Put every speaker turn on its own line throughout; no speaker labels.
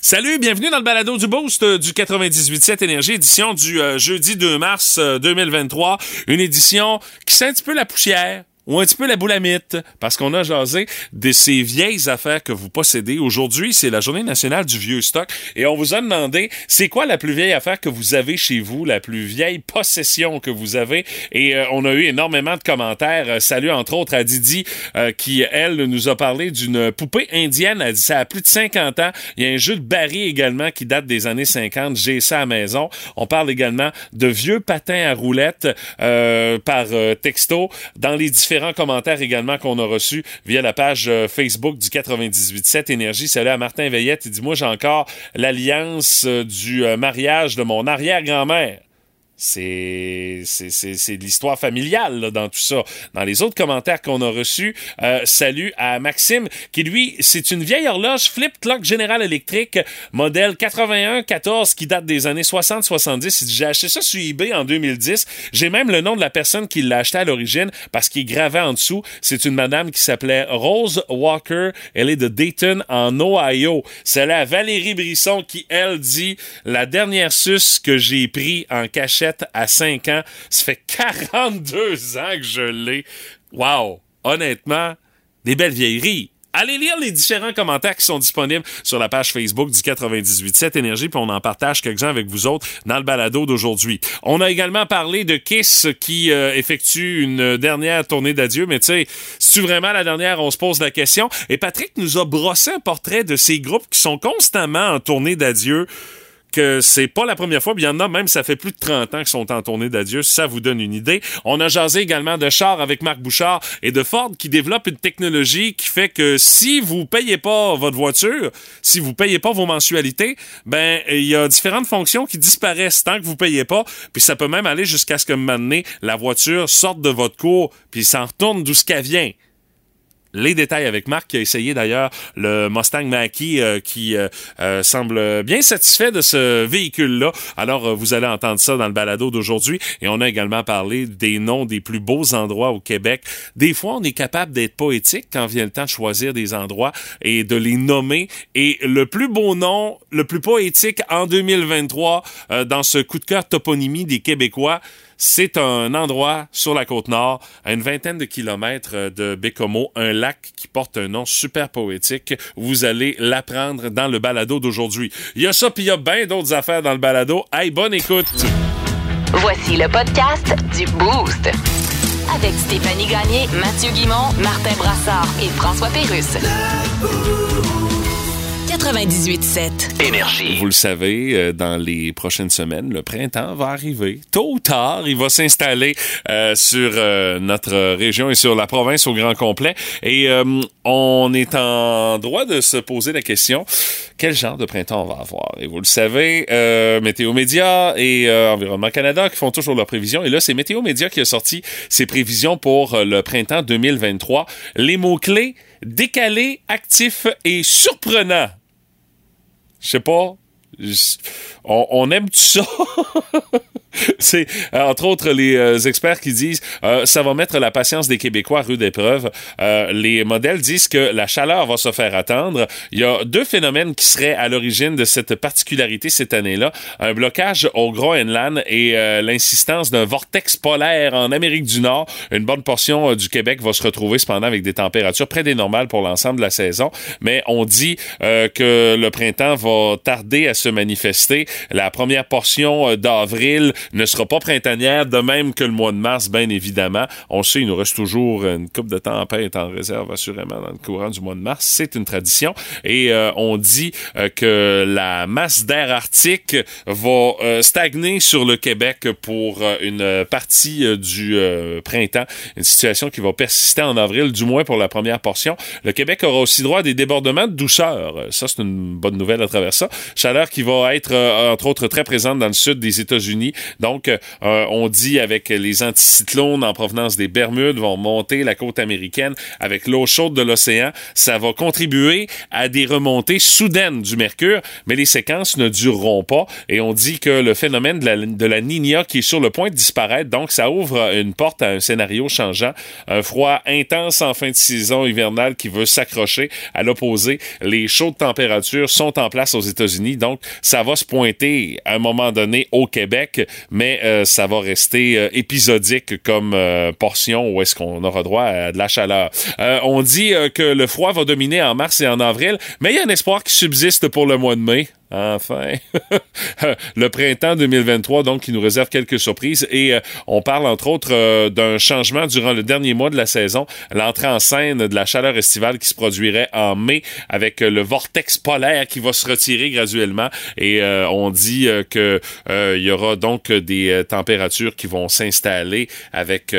Salut, bienvenue dans le balado du Boost euh, du 98.7 Énergie, édition du euh, jeudi 2 mars 2023. Une édition qui sent un petit peu la poussière ou un petit peu la boulamite, parce qu'on a jasé de ces vieilles affaires que vous possédez. Aujourd'hui, c'est la journée nationale du vieux stock, et on vous a demandé, c'est quoi la plus vieille affaire que vous avez chez vous, la plus vieille possession que vous avez, et euh, on a eu énormément de commentaires. Euh, salut, entre autres, à Didi, euh, qui, elle, nous a parlé d'une poupée indienne, elle dit ça a plus de 50 ans. Il y a un jeu de Barry également qui date des années 50, j'ai ça à la maison. On parle également de vieux patins à roulettes par texto dans les différents commentaires également qu'on a reçus via la page euh, Facebook du 98.7 Énergie. Salut à Martin Veillette. Il dit, moi, j'ai encore l'alliance euh, du euh, mariage de mon arrière-grand-mère. C'est de l'histoire familiale dans tout ça. Dans les autres commentaires qu'on a reçus, euh, salut à Maxime qui lui c'est une vieille horloge flip clock General Electric modèle 81-14 qui date des années 60-70. J'ai acheté ça sur eBay en 2010. J'ai même le nom de la personne qui l'a acheté à l'origine parce qu'il est gravé en dessous. C'est une madame qui s'appelait Rose Walker. Elle est de Dayton en Ohio. C'est la Valérie Brisson qui elle dit la dernière suce que j'ai pris en cachet à 5 ans. Ça fait 42 ans que je l'ai. Wow! Honnêtement, des belles vieilleries. Allez lire les différents commentaires qui sont disponibles sur la page Facebook du 98.7 Énergie, puis on en partage quelques-uns avec vous autres dans le balado d'aujourd'hui. On a également parlé de Kiss qui euh, effectue une dernière tournée d'adieu, mais tu sais, c'est vraiment la dernière, on se pose la question. Et Patrick nous a brossé un portrait de ces groupes qui sont constamment en tournée d'adieu que c'est pas la première fois. Il y en a même, ça fait plus de 30 ans qu'ils sont en tournée d'adieu. Ça vous donne une idée. On a jasé également de char avec Marc Bouchard et de Ford qui développe une technologie qui fait que si vous payez pas votre voiture, si vous payez pas vos mensualités, ben il y a différentes fonctions qui disparaissent tant que vous payez pas. Puis ça peut même aller jusqu'à ce que maintenant la voiture sorte de votre cours puis s'en retourne d'où ce qu'elle vient les détails avec Marc qui a essayé d'ailleurs le Mustang Mach-E euh, qui euh, euh, semble bien satisfait de ce véhicule-là. Alors vous allez entendre ça dans le balado d'aujourd'hui et on a également parlé des noms des plus beaux endroits au Québec. Des fois, on est capable d'être poétique quand vient le temps de choisir des endroits et de les nommer et le plus beau nom, le plus poétique en 2023 dans ce coup de cœur toponymie des Québécois, c'est un endroit sur la côte nord, à une vingtaine de kilomètres de Bécomo, un lac qui porte un nom super poétique. Vous allez l'apprendre dans le balado d'aujourd'hui. Il y a ça, puis il y a bien d'autres affaires dans le balado. Hey, bonne écoute!
Voici le podcast du Boost. Avec Stéphanie Gagné, Mathieu Guimont, Martin Brassard et François Pérusse. 98.7.
Énergie. Vous le savez, euh, dans les prochaines semaines, le printemps va arriver. Tôt ou tard, il va s'installer euh, sur euh, notre région et sur la province au grand complet. Et on est en droit de se poser la question quel genre de printemps on va avoir? Et vous le savez, Météo Média et Environnement Canada qui font toujours leurs prévisions. Et là, c'est Météo Média qui a sorti ses prévisions pour le printemps 2023. Les mots-clés décalé, actif et surprenant. Je sais pas. On, on aime tout ça. C'est euh, entre autres les euh, experts qui disent euh, ça va mettre la patience des Québécois à rude épreuve. les modèles disent que la chaleur va se faire attendre. Il y a deux phénomènes qui seraient à l'origine de cette particularité cette année-là un blocage au Groenland et l'insistance d'un vortex polaire en Amérique du Nord. Une bonne portion du Québec va se retrouver cependant avec des températures près des normales pour l'ensemble de la saison, mais on dit que le printemps va tarder à se manifester. La première portion d'avril ne sera pas printanière, de même que le mois de mars, bien évidemment. On sait, il nous reste toujours une coupe de tempête en réserve, assurément, dans le courant du mois de mars. C'est une tradition. Et euh, on dit euh, que la masse d'air arctique va euh, stagner sur le Québec pour une partie du printemps. Une situation qui va persister en avril, du moins pour la première portion. Le Québec aura aussi droit à des débordements de douceur. Ça, c'est une bonne nouvelle à travers ça. Chaleur qui va être, entre autres, très présente dans le sud des États-Unis, Donc, euh, on dit avec les anticyclones en provenance des Bermudes vont monter la côte américaine avec l'eau chaude de l'océan. Ça va contribuer à des remontées soudaines du mercure, mais les séquences ne dureront pas. Et on dit que le phénomène de la, de la Nina qui est sur le point de disparaître, donc ça ouvre une porte à un scénario changeant. Un froid intense en fin de saison hivernale qui veut s'accrocher. À l'opposé, les chaudes températures sont en place aux États-Unis, donc ça va se pointer à un moment donné au Québec, mais euh, ça va rester euh, épisodique comme euh, portion où est-ce qu'on aura droit à de la chaleur. on dit que le froid va dominer en mars et en avril, mais il y a un espoir qui subsiste pour le mois de mai. Enfin, le printemps 2023, donc, qui nous réserve quelques surprises. Et euh, on parle, entre autres, euh, d'un changement durant le dernier mois de la saison, l'entrée en scène de la chaleur estivale qui se produirait en mai avec euh, le vortex polaire qui va se retirer graduellement. Et on dit que il y aura donc des températures qui vont s'installer avec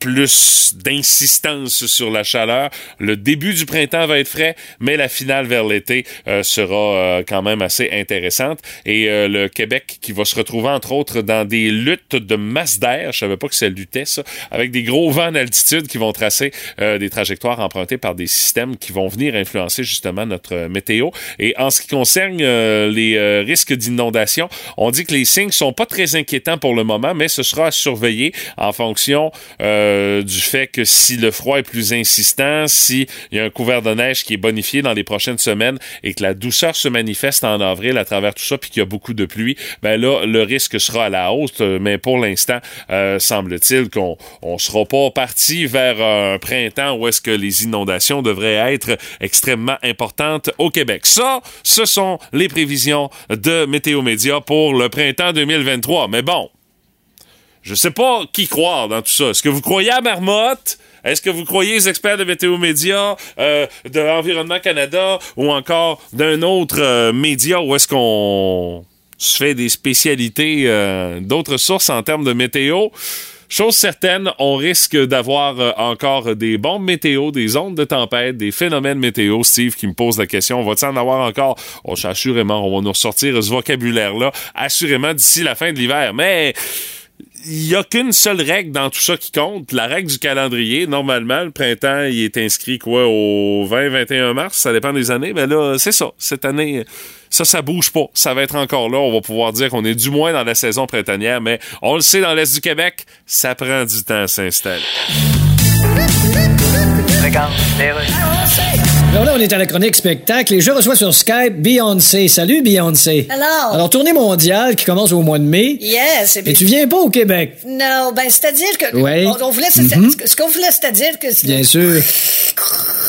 plus d'insistance sur la chaleur. Le début du printemps va être frais, mais la finale vers l'été euh, sera euh, quand même assez intéressante. Et euh, le Québec qui va se retrouver entre autres dans des luttes de masse d'air, je savais pas que ça luttait ça, avec des gros vents d'altitude qui vont tracer des trajectoires empruntées par des systèmes qui vont venir influencer justement notre météo. Et en ce qui concerne les risques d'inondation, on dit que les signes sont pas très inquiétants pour le moment, mais ce sera à surveiller en fonction euh, du fait que si le froid est plus insistant, s'il y a un couvert de neige qui est bonifié dans les prochaines semaines et que la douceur se manifeste en avril à travers tout ça, puis qu'il y a beaucoup de pluie, ben là, le risque sera à la hausse. Mais pour l'instant, euh, semble-t-il qu'on on sera pas parti vers un printemps où est-ce que les inondations devraient être extrêmement importantes au Québec. Ça, ce sont les prévisions de Météo Média pour le printemps 2023. Mais bon, je sais pas qui croire dans tout ça. Est-ce que vous croyez à Marmotte? Est-ce que vous croyez les experts de Météo Média, euh, de Environnement Canada ou encore d'un autre euh, média où est-ce qu'on se fait des spécialités euh, d'autres sources en termes de météo? Chose certaine, on risque d'avoir encore des bombes météo, des ondes de tempête, des phénomènes météo. Steve qui me pose la question, on va-t-il en avoir encore? Oh, assurément, on va nous ressortir ce vocabulaire-là, assurément d'ici la fin de l'hiver. Mais il n'y a qu'une seule règle dans tout ça qui compte, la règle du calendrier. Normalement, le printemps, il est inscrit quoi au 20-21 mars, ça dépend des années. Mais là, c'est ça. Cette année, ça, ça bouge pas. Ça va être encore là. On va pouvoir dire qu'on est du moins dans la saison printanière, mais on le sait, dans l'Est du Québec, ça prend du temps à s'installer.
Alors là, on est à la chronique spectacle et je reçois sur Skype Beyoncé. Salut Beyoncé.
Hello.
Alors, tournée mondiale qui commence au mois de mai.
Yes.
Et tu viens pas au Québec?
Non, ben c'est-à-dire que
Ouais.
on, on voulait
Mhm.
ce qu'on voulait c'est-à-dire que
Bien sûr.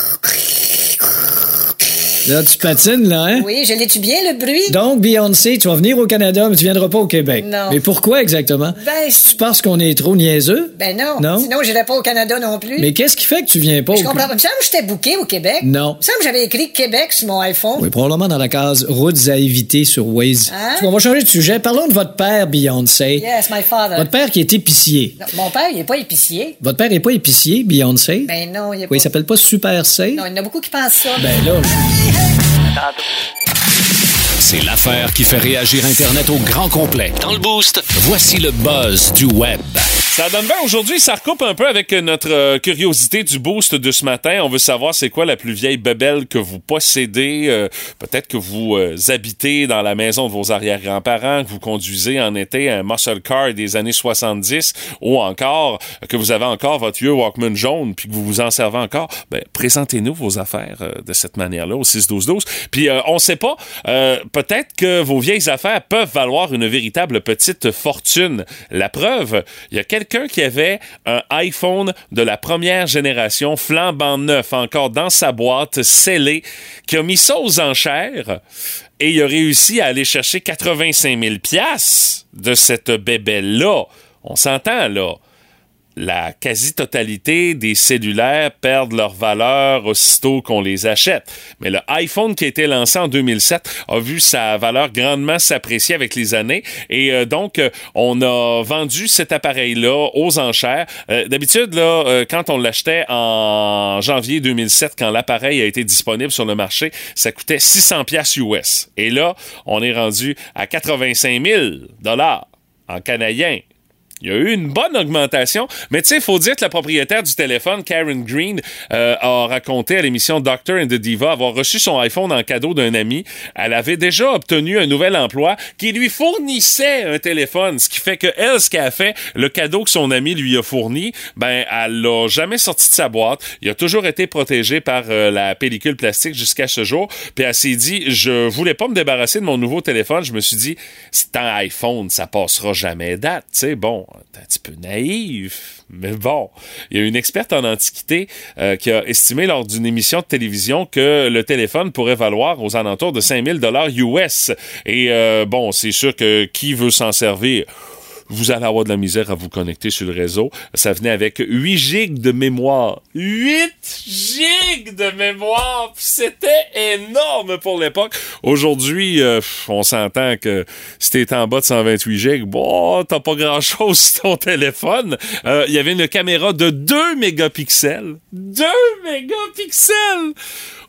Là, tu patines, là, hein?
Oui, je l'ai-tu bien le bruit?
Donc, Beyoncé, tu vas venir au Canada, mais tu viendras pas au Québec.
Non.
Mais pourquoi exactement?
Ben,
Tu penses qu'on est trop niaiseux?
ben non.
Non?
Sinon, j'irais pas au Canada non plus.
Mais qu'est-ce qui fait que tu viens pas
je
au
comprends pas. Il me semble que j'étais booké au Québec.
Non.
Il me semble que j'avais écrit Québec sur mon iPhone.
Oui, probablement dans la case routes à éviter sur Waze.
Hein?
On va changer de sujet. Parlons de votre père, Beyoncé.
Yes, my father.
Votre père qui est épicier.
Non, mon père, il est pas épicier.
Votre père est pas épicier, Beyoncé?
Ben non, il est
Oui, il
pas.
s'appelle pas Super C?
Non, il y en a beaucoup qui pensent ça.
Ben là,
C'est l'affaire qui fait réagir Internet au grand complet. Dans le boost, voici le buzz du web.
Ça donne bien aujourd'hui, ça recoupe un peu avec notre euh, curiosité du boost de ce matin. On veut savoir c'est quoi la plus vieille bebelle que vous possédez. Euh, Peut-être que vous euh, habitez dans la maison de vos arrière-grands-parents, que vous conduisez en été un muscle car des années 70 ou encore que vous avez encore votre vieux Walkman jaune puis que vous vous en servez encore. Ben, présentez-nous vos affaires euh, de cette manière-là au 6-12-12. Puis euh, on sait pas, euh, peut-être que vos vieilles affaires peuvent valoir une véritable petite fortune. La preuve, il y a quelqu'un qui avait un iPhone de la première génération, flambant neuf, encore dans sa boîte, scellé, qui a mis ça aux enchères et il a réussi à aller chercher 85 000 piastres de cette bébelle-là. On s'entend, là la quasi-totalité des cellulaires perdent leur valeur aussitôt qu'on les achète. Mais le iPhone qui a été lancé en 2007 a vu sa valeur grandement s'apprécier avec les années et euh, donc euh, on a vendu cet appareil-là aux enchères. Euh, D'habitude, là, quand on l'achetait en janvier 2007, quand l'appareil a été disponible sur le marché, ça coûtait 600 pièces US. Et là, on est rendu à 85 000 dollars en canadien. Il y a eu une bonne augmentation, mais tu sais, il faut dire que la propriétaire du téléphone, Karen Green, euh, a raconté à l'émission Doctor and the Diva avoir reçu son iPhone en cadeau d'un ami. Elle avait déjà obtenu un nouvel emploi qui lui fournissait un téléphone, ce qui fait que elle, ce qu'elle a fait, le cadeau que son ami lui a fourni, ben, elle l'a jamais sorti de sa boîte. Il a toujours été protégé par euh, la pellicule plastique jusqu'à ce jour. Puis elle s'est dit, je voulais pas me débarrasser de mon nouveau téléphone. Je me suis dit, c'est un iPhone, ça passera jamais date. Tu sais, bon, un petit peu naïf, mais bon. Il y a une experte en antiquité euh, qui a estimé lors d'une émission de télévision que le téléphone pourrait valoir aux alentours de 5000 dollars US. Et euh, bon, c'est sûr que qui veut s'en servir? Vous allez avoir de la misère à vous connecter sur le réseau. Ça venait avec 8 gigs de mémoire. 8 gigs de mémoire! C'était énorme pour l'époque. Aujourd'hui, euh, on s'entend que si t'es en bas de 128 gigs, bon, t'as pas grand-chose sur ton téléphone. Euh, Il y avait une caméra de 2 mégapixels. 2 mégapixels!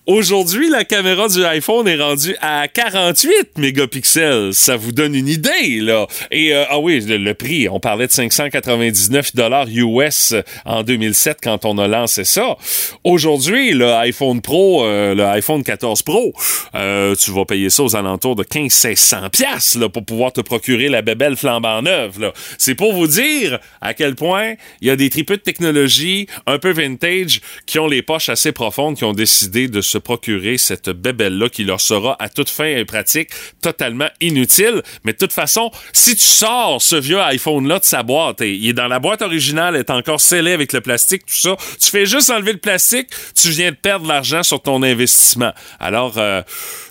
Aujourd'hui, la caméra du iPhone est rendue à 48 mégapixels. Ça vous donne une idée, là. Et, euh, ah oui, le, prix, on parlait de 599 dollars US en 2007 quand on a lancé ça. Aujourd'hui, le iPhone Pro, euh, le iPhone 14 Pro, euh, tu vas payer ça aux alentours de 1500 pièces là pour pouvoir te procurer la bébelle flambant neuve là. C'est pour vous dire à quel point il y a des tripes de technologie un peu vintage qui ont les poches assez profondes qui ont décidé de se procurer cette bébelle-là qui leur sera à toute fin et pratique totalement inutile. Mais de toute façon, si tu sors ce vieux iPhone-là de sa boîte, et il est dans la boîte originale, est encore scellé avec le plastique, tout ça, tu fais juste enlever le plastique, tu viens de perdre l'argent sur ton investissement. Alors, euh,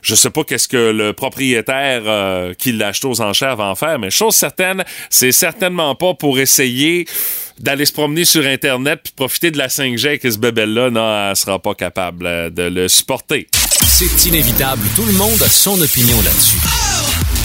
je sais pas qu'est-ce que le propriétaire euh, qui l'a acheté aux enchères va en faire, mais chose certaine, c'est certainement pas pour essayer d'aller se promener sur Internet puis profiter de la 5G avec ce bébé-là, non, elle sera pas capable euh, de le supporter.
C'est inévitable, tout le monde a son opinion là-dessus.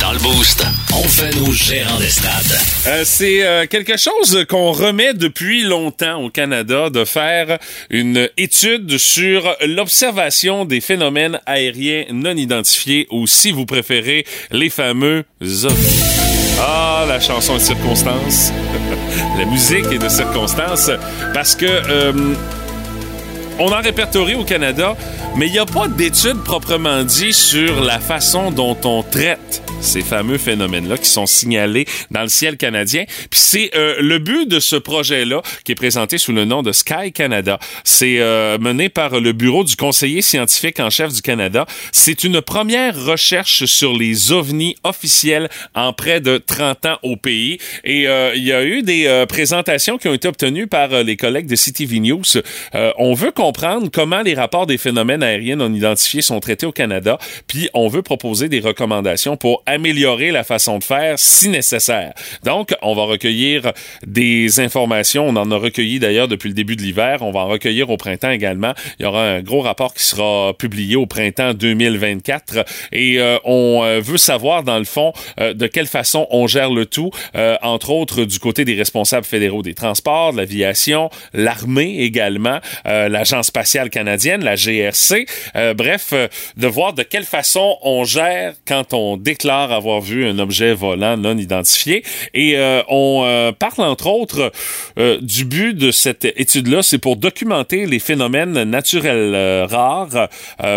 Dans le boost, on fait nos gérants des stades.
Euh, c'est euh, quelque chose qu'on remet depuis longtemps au Canada de faire une étude sur l'observation des phénomènes aériens non identifiés ou si vous préférez les fameux ovnis. Ah, la chanson de circonstance. la musique est de circonstance parce que euh, on en répertorie au Canada, mais il n'y a pas d'études proprement dit sur la façon dont on traite ces fameux phénomènes-là qui sont signalés dans le ciel canadien. Puis c'est euh, le but de ce projet-là qui est présenté sous le nom de Sky Canada. C'est euh, mené par le bureau du conseiller scientifique en chef du Canada. C'est une première recherche sur les ovnis officiels en près de 30 ans au pays. Et euh, il y a eu des présentations qui ont été obtenues par les collègues de CTV News. on veut comprendre comment les rapports des phénomènes aériens non identifiés sont traités au Canada, puis on veut proposer des recommandations pour améliorer la façon de faire si nécessaire. Donc, on va recueillir des informations. On en a recueilli d'ailleurs depuis le début de l'hiver. On va en recueillir au printemps également. Il y aura un gros rapport qui sera publié au printemps 2024 et euh, on euh, veut savoir dans le fond euh, de quelle façon on gère le tout, euh, entre autres du côté des responsables fédéraux des transports, de l'aviation, l'armée également, euh, l'agence spatiale canadienne, la GRC. Euh, bref, de voir de quelle façon on gère quand on déclare avoir vu un objet volant non identifié. Et euh, on euh, parle entre autres euh, du but de cette étude-là, c'est pour documenter les phénomènes naturels rares,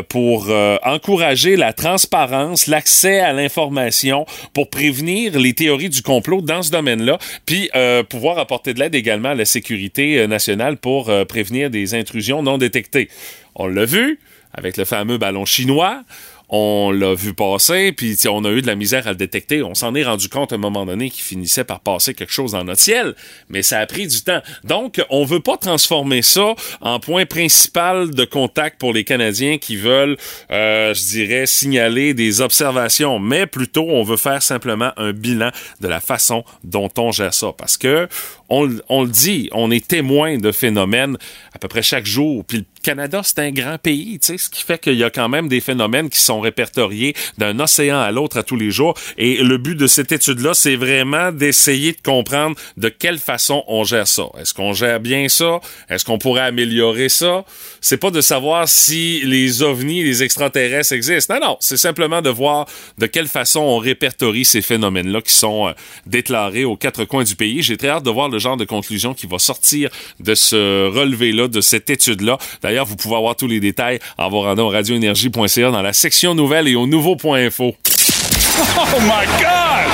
pour encourager la transparence, l'accès à l'information, pour prévenir les théories du complot dans ce domaine-là, puis pouvoir apporter de l'aide également à la sécurité nationale pour prévenir des intrusions non détectées. On l'a vu avec le fameux ballon chinois on l'a vu passer, puis on a eu de la misère à le détecter. On s'en est rendu compte à un moment donné qu'il finissait par passer quelque chose dans notre ciel, mais ça a pris du temps. Donc, on veut pas transformer ça en point principal de contact pour les Canadiens qui veulent, euh, je dirais, signaler des observations, mais plutôt on veut faire simplement un bilan de la façon dont on gère ça, parce que on, on le dit, on est témoin de phénomènes à peu près chaque jour. Canada, c'est un grand pays, tu sais, ce qui fait qu'il y a quand même des phénomènes qui sont répertoriés d'un océan à l'autre à tous les jours. Et le but de cette étude-là, c'est vraiment d'essayer de comprendre de quelle façon on gère ça. Est-ce qu'on gère bien ça? Est-ce qu'on pourrait améliorer ça? C'est pas de savoir si les ovnis, les extraterrestres existent. Non, non, c'est simplement de voir de quelle façon on répertorie ces phénomènes-là qui sont euh, déclarés aux quatre coins du pays. J'ai très hâte de voir le genre de conclusion qui va sortir de ce relevé-là, de cette étude-là. D'ailleurs, vous pouvez avoir tous les détails en vous rendant au radioénergie.ca dans la section nouvelles et au nouveau.info.
Oh my God!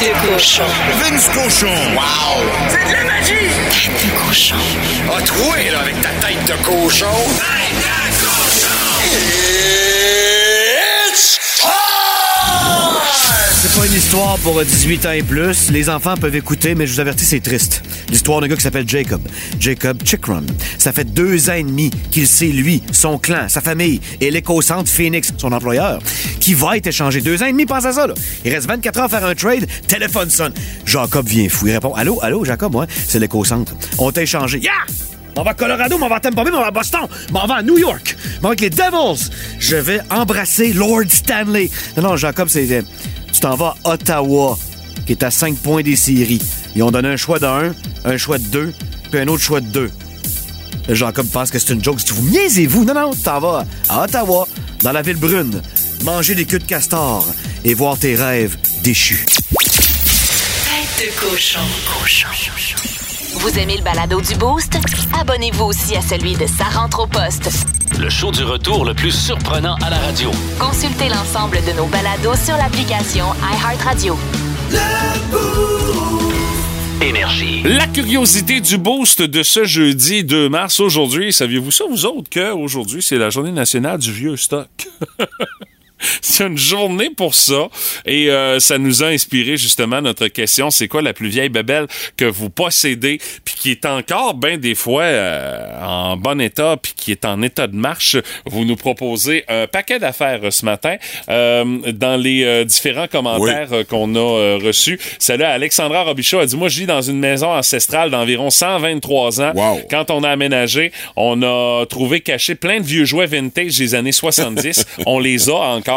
Tête de cochon.
Vince cochon. Wow!
C'est de la magie! Tête de cochon.
A troué, là, avec ta tête de cochon. Tête de cochon! It's time!
C'est pas une histoire pour 18 ans et plus. Les enfants peuvent écouter, mais je vous avertis, c'est triste. L'histoire d'un gars qui s'appelle Jacob. Jacob Chickrum. Ça fait deux ans et demi qu'il sait, lui, son clan, sa famille et l'éco-centre Phoenix, son employeur, qui va être échangé. Deux ans et demi, pense à ça, là. Il reste 24 heures à faire un trade. Téléphone sonne. Jacob vient fou. Il répond Allô, allô, Jacob, ouais, c'est l'éco-centre. On t'a échangé. Yeah! On va à Colorado, on va à Tampa on va à Boston, on va à New York, on va avec les Devils. Je vais embrasser Lord Stanley. Non, non, Jacob, c'est... euh, Tu t'en vas à Ottawa, qui est à 5 points des séries. Ils ont donné un choix de 1, un choix de 2, puis un autre choix de 2. Jacob pense que c'est une joke. Si vous niaisez-vous, non, non, t'en vas à Ottawa, dans la ville brune, manger des queues de castor et voir tes rêves déchus.
Tête de cochon. Cochon. Vous aimez le balado du Boost? Abonnez-vous aussi à celui de Sa rentre au poste.
Le show du retour le plus surprenant à la radio.
Consultez l'ensemble de nos balados sur l'application iHeartRadio.
Énergie.
La curiosité du boost de ce jeudi 2 mars aujourd'hui. Saviez-vous ça, vous autres, qu'aujourd'hui, c'est la journée nationale du vieux stock? C'est une journée pour ça. Et euh, ça nous a inspiré justement notre question c'est quoi la plus vieille bébelle que vous possédez puis qui est encore ben des fois euh, en bon état puis qui est en état de marche? Vous nous proposez un paquet d'affaires euh, ce matin euh, dans les euh, différents commentaires qu'on a reçus. Celle là Alexandra Robichaud a dit moi je vis dans une maison ancestrale d'environ 123 ans.
Wow.
quand on a aménagé on a trouvé caché plein de vieux jouets vintage des années 70 on les a encore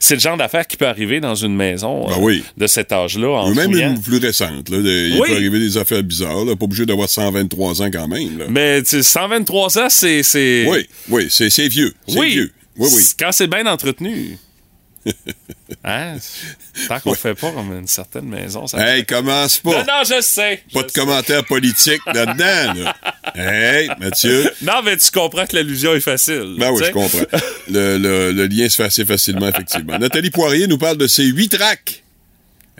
C'est le genre d'affaire qui peut arriver dans une maison
Ben
euh,
oui.
de cet âge-là en
même
fouillant.
une plus récente. Là. Il
Oui.
peut arriver des affaires bizarres. Là. Pas obligé d'avoir 123 ans quand même. Là.
mais tu sais, 123 ans c'est
Oui, oui, c'est vieux.
Oui
vieux. Oui, oui.
Quand c'est bien entretenu hein? Tant qu'on fait pas comme une certaine maison ça
Hey, commence pas.
non je sais
Pas
je
de
sais.
commentaires politiques là-dedans. Là. Hey, Mathieu.
non mais tu comprends que l'allusion est facile
Ben oui, je comprends. Le, le- le lien se fait assez facilement, effectivement. Nathalie Poirier nous parle de ses huit tracks.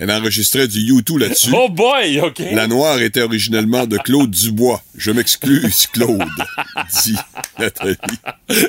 Elle enregistrait du U2 là-dessus.
oh boy ok
La noire était originellement de Claude Dubois. Je m'excuse, Claude, dit Nathalie.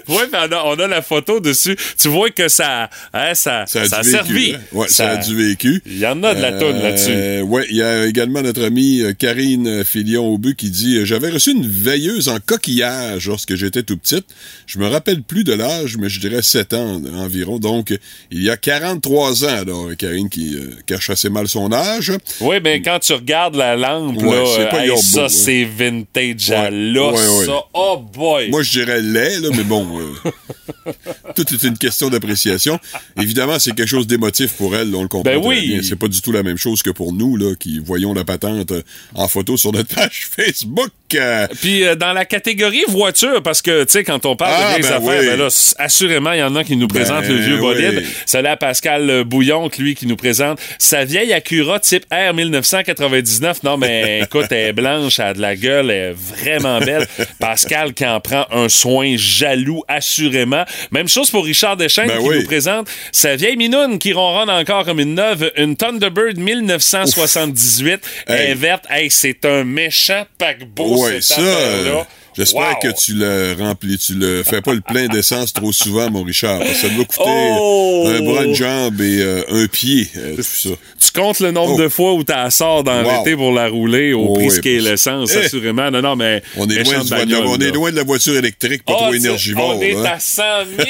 Oui, mais on a, on a la photo dessus. Tu vois que ça, hein, ça,
Ça a,
ça a
vécu,
servi.
hein? Ouais, ça... a du vécu.
Il y en a de la toune là-dessus.
Oui, il y a également notre amie euh, Karine Filion-Aubu qui dit euh, J'avais reçu une veilleuse en coquillage lorsque j'étais tout petite. Je me rappelle plus de l'âge, mais je dirais 7 ans environ. Donc, il y a 43 ans, alors, Karine qui euh, cache assez mal son âge.
Oui, mais quand tu regardes la lampe,
Ouais,
là,
c'est pas
hey,
Yorbo,
ça,
hein.
c'est vintage à l'os,
ouais,
ça. Oh boy!
Moi, je dirais lait, là, mais bon, euh, tout est une question d'appréciation. Évidemment, c'est quelque chose d'émotif pour elle, là, on le comprend
Ben oui.
bien. C'est pas du tout la même chose que pour nous, là, qui voyons la patente euh, en photo sur notre page Facebook. euh,
Puis euh, dans la catégorie voiture, parce que, tu sais, quand on parle
Ah,
de vieilles
ben
affaires,
oui.
ben là, assurément, il y en a qui nous présentent le vieux
oui.
bolide. C'est là Pascal Bouillon, lui, qui nous présente sa vieille Acura type R 1999. Non, mais écoute, elle est blanche, elle a de la gueule, elle est vraiment belle. Pascal qui en prend un soin jaloux, assurément. Même chose pour Richard Deschênes,
Ben
qui
oui.
nous présente sa vieille minoune qui ronronne encore comme une neuve, une Thunderbird 1978. Elle est
Hey.
verte. Hey, c'est un méchant paquebot,
ouais,
cette
ça,
affaire-là.
J'espère
Wow.
que tu le remplis, tu le fais pas le plein d'essence trop souvent, mon Richard, parce que ça doit coûter
Oh!
un bras, une jambe et euh, un pied, euh, tout ça.
Tu comptes le nombre
Oh.
de fois où t'as sort dans
Wow.
l'été pour la rouler au
Oh,
prix
oui,
qu'est l'essence,
Eh!
assurément. Non, non, mais.
On est, loin
bagnole,
on est loin de la voiture électrique, pas
Ah,
trop
tu-
énergivore.
On est
hein.
à 100 000.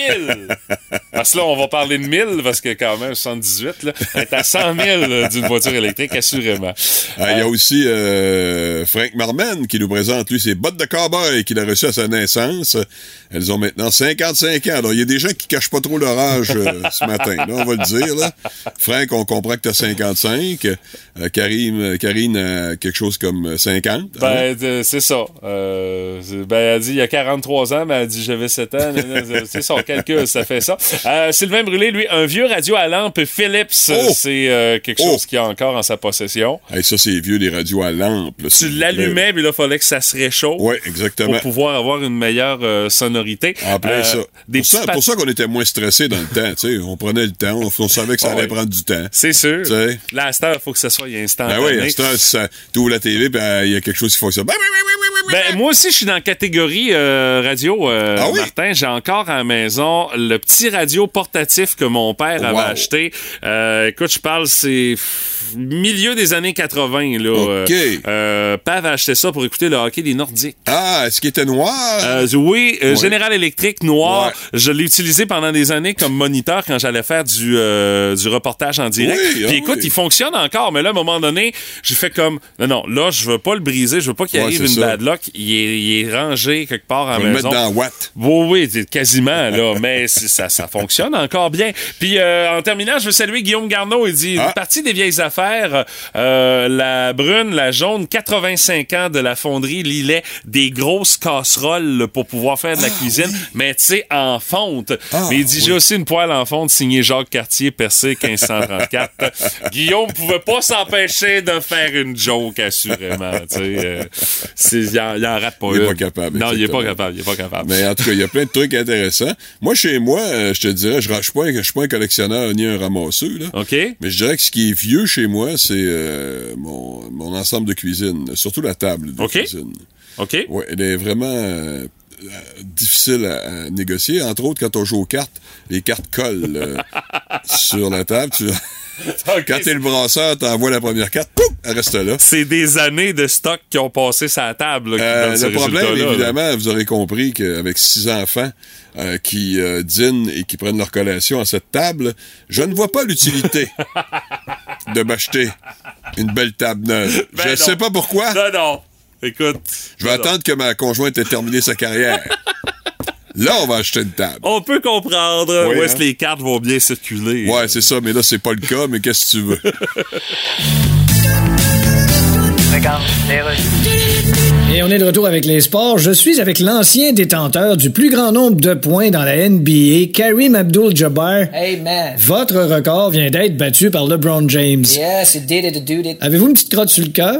parce que là, on va parler de 1000 parce que quand même 78, là. On est à 100 000 là, d'une voiture électrique, assurément.
Ah, Il y a aussi euh, Frank Marman qui nous présente, lui, ses bottes de cowboy. Et qu'il a reçu à sa naissance. Elles ont maintenant 55 ans. Alors, il y a des gens qui cachent pas trop leur âge euh, ce matin, là, on va le dire. Là. Frank, on comprend que tu as 55. Euh, Karim, Karine a quelque chose comme 50. hein?
Ben, euh, c'est ça. Euh, ben, elle dit il y a 43 ans, mais elle dit j'avais 7 ans. c'est son calcul, ça fait ça. Euh, Sylvain Brûlé, lui, un vieux radio à lampe Philips,
Oh!
c'est euh, quelque
Oh!
chose qu'il a encore en sa possession.
Hey, ça, c'est vieux, des radios à lampe. là,
Tu l'allumais, puis là, il fallait que ça se réchauffe
Oui, exactement.
Pour pouvoir avoir une meilleure euh, sonorité.
En plein
Euh,
ça.
Des
pour, ça pour qu'on était moins stressé dans le temps. tu sais. On prenait le temps, on, on savait que ça
Ah
allait prendre du temps.
C'est sûr.
Tu sais.
Là, à cette heure, il faut que ça soit
Ben
instantané.
oui, à cette heure, ça, tu ouvres la télé, ben il y a quelque chose qui fonctionne. Ben, ben, ben, ben, ben, ben,
Ben, moi aussi, je suis dans la catégorie euh, radio, euh,
Ah oui?
Martin. J'ai encore à la maison le petit radio portatif que mon père avait acheté. Euh, écoute, je parle, c'est milieu des années 80. Là.
OK.
Euh, euh, Père avait acheté ça pour écouter le hockey des Nordiques.
Ah, est-ce qu'il était noir?
Euh, oui, euh,
Ouais.
General Electric noir.
Ouais.
Je l'ai utilisé pendant des années comme moniteur quand j'allais faire du, euh, du reportage en direct.
Oui, ah
Puis écoute,
oui.
il fonctionne encore, mais là, à un moment donné, j'ai fait comme, non, non, là, je veux pas le briser, je veux pas qu'il
Ouais,
arrive une
ça.
bad luck. Il est, il est rangé quelque part à
On
la
va le
maison.
mettre dans Watt.
Oui, oui, quasiment, là, mais ça, ça fonctionne encore bien. Puis, euh, en terminant, je veux saluer Guillaume Garneau. Il dit,
Ah.
une partie des vieilles affaires, euh, la brune, la jaune, 85 ans de la fonderie Lillet, des grosses casseroles là, pour pouvoir faire de la cuisine, mais tu sais, en fonte.
Ah,
mais il dit,
oui.
j'ai aussi une poêle en fonte signée Jacques Cartier, percé 1534. Guillaume pouvait pas s'empêcher de faire une joke, assurément. tu sais, euh, il en, en rate pas
Il est
une.
pas capable,
Non, il est pas capable, il est pas capable.
Mais en tout cas, il y a plein de trucs intéressants. Moi, chez moi, euh, je te dirais, je ne suis, pas un- je suis pas un collectionneur ni un ramasseux. Là.
OK?
Mais je dirais que ce qui est vieux chez moi, c'est euh, mon, mon ensemble de cuisine, surtout la table de cuisine.
OK?
Ouais, elle est vraiment euh, difficile à, à négocier. Entre autres, quand on joue aux cartes, les cartes collent euh, sur la table. Tu-
OK.
Quand t'es le brasseur, t'envoies la première carte, pouf, elle reste là.
C'est des années de stock qui ont passé sa table. là, qui
Euh, le problème,
là.
évidemment, vous aurez compris qu'avec six enfants euh, qui dînent et qui prennent leur collation à cette table, je ne vois pas l'utilité de m'acheter une belle table neuve.
Ben
je ne
non.
sais pas pourquoi.
Non, non. Écoute.
Je vais
non,
attendre que ma conjointe ait terminé sa carrière. Là, on va acheter une table.
On peut comprendre
Oui,
où est-ce
hein?
que les cartes vont bien circuler.
Ouais, c'est ça, mais là, c'est pas le cas, mais qu'est-ce que tu veux?
Et on est de retour avec les sports. Je suis avec l'ancien détenteur du plus grand nombre de points dans la NBA, Karim Abdul-Jabbar.
Hey, man.
Votre record vient d'être battu par LeBron James.
Yes, it did it, it did it.
Avez-vous une petite crotte sur le cœur?